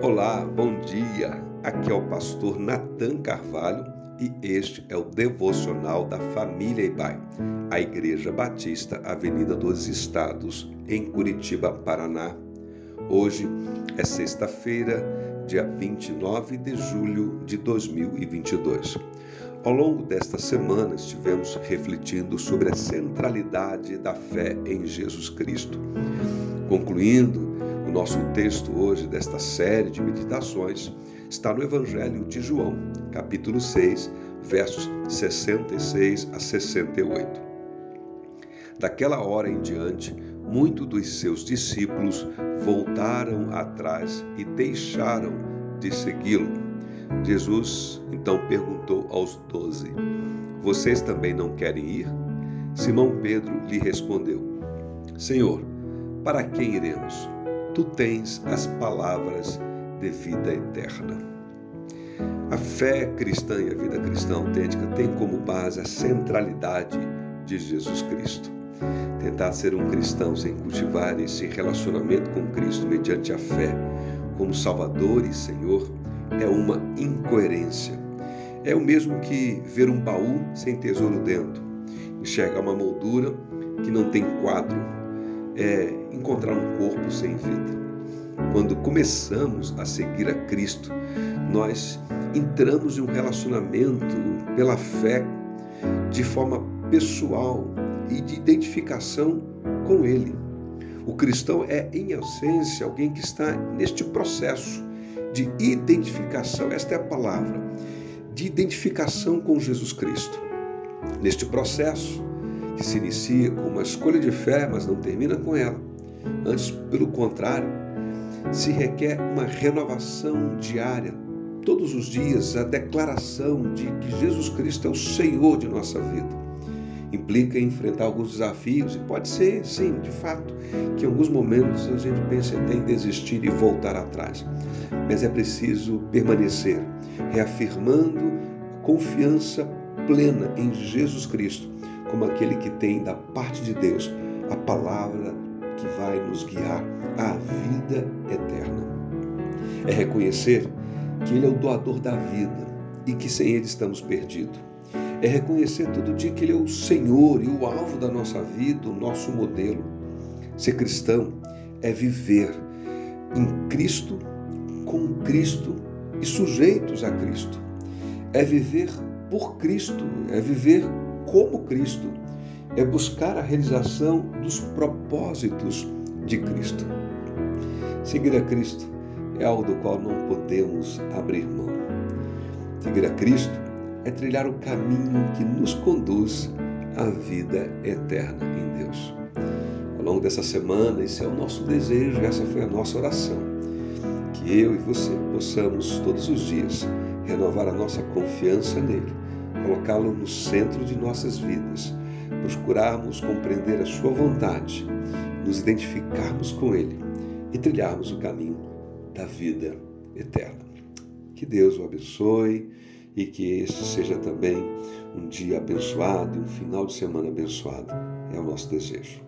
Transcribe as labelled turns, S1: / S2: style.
S1: Olá, bom dia. Aqui é o pastor Nathan Carvalho e este é o devocional da família Ibai, a Igreja Batista Avenida dos Estados, em Curitiba, Paraná. Hoje é sexta-feira, dia 29 de julho de 2022. Ao longo desta semana estivemos refletindo sobre a centralidade da fé em Jesus Cristo. Concluindo o nosso texto hoje desta série de meditações está no Evangelho de João, capítulo 6, versos 66 a 68. Daquela hora em diante, muitos dos seus discípulos voltaram atrás e deixaram de segui-lo. Jesus então perguntou aos doze: Vocês também não querem ir? Simão Pedro lhe respondeu: Senhor, para quem iremos? tu tens as palavras de vida eterna. A fé cristã e a vida cristã autêntica tem como base a centralidade de Jesus Cristo. Tentar ser um cristão sem cultivar esse relacionamento com Cristo mediante a fé como Salvador e Senhor é uma incoerência. É o mesmo que ver um baú sem tesouro dentro, enxergar uma moldura que não tem quadro é encontrar um corpo sem vida. Quando começamos a seguir a Cristo, nós entramos em um relacionamento pela fé de forma pessoal e de identificação com Ele. O cristão é, em essência, alguém que está neste processo de identificação, esta é a palavra, de identificação com Jesus Cristo. Neste processo, que se inicia com uma escolha de fé, mas não termina com ela. Antes, pelo contrário, se requer uma renovação diária, todos os dias, a declaração de que Jesus Cristo é o Senhor de nossa vida. Implica enfrentar alguns desafios e pode ser, sim, de fato, que em alguns momentos a gente pense até em desistir e voltar atrás. Mas é preciso permanecer, reafirmando confiança plena em Jesus Cristo como aquele que tem da parte de Deus a palavra que vai nos guiar à vida eterna. É reconhecer que Ele é o doador da vida e que sem Ele estamos perdidos. É reconhecer todo dia que Ele é o Senhor e o alvo da nossa vida, o nosso modelo. Ser cristão é viver em Cristo, com Cristo e sujeitos a Cristo. É viver por Cristo, é viver como Cristo, é buscar a realização dos propósitos de Cristo. Seguir a Cristo é algo do qual não podemos abrir mão. Seguir a Cristo é trilhar o caminho que nos conduz à vida eterna em Deus. Ao longo dessa semana, esse é o nosso desejo, essa foi a nossa oração. Que eu e você possamos todos os dias renovar a nossa confiança nele colocá-lo no centro de nossas vidas, procurarmos compreender a Sua vontade, nos identificarmos com Ele e trilharmos o caminho da vida eterna. Que Deus o abençoe e que este seja também um dia abençoado e um final de semana abençoado. É o nosso desejo.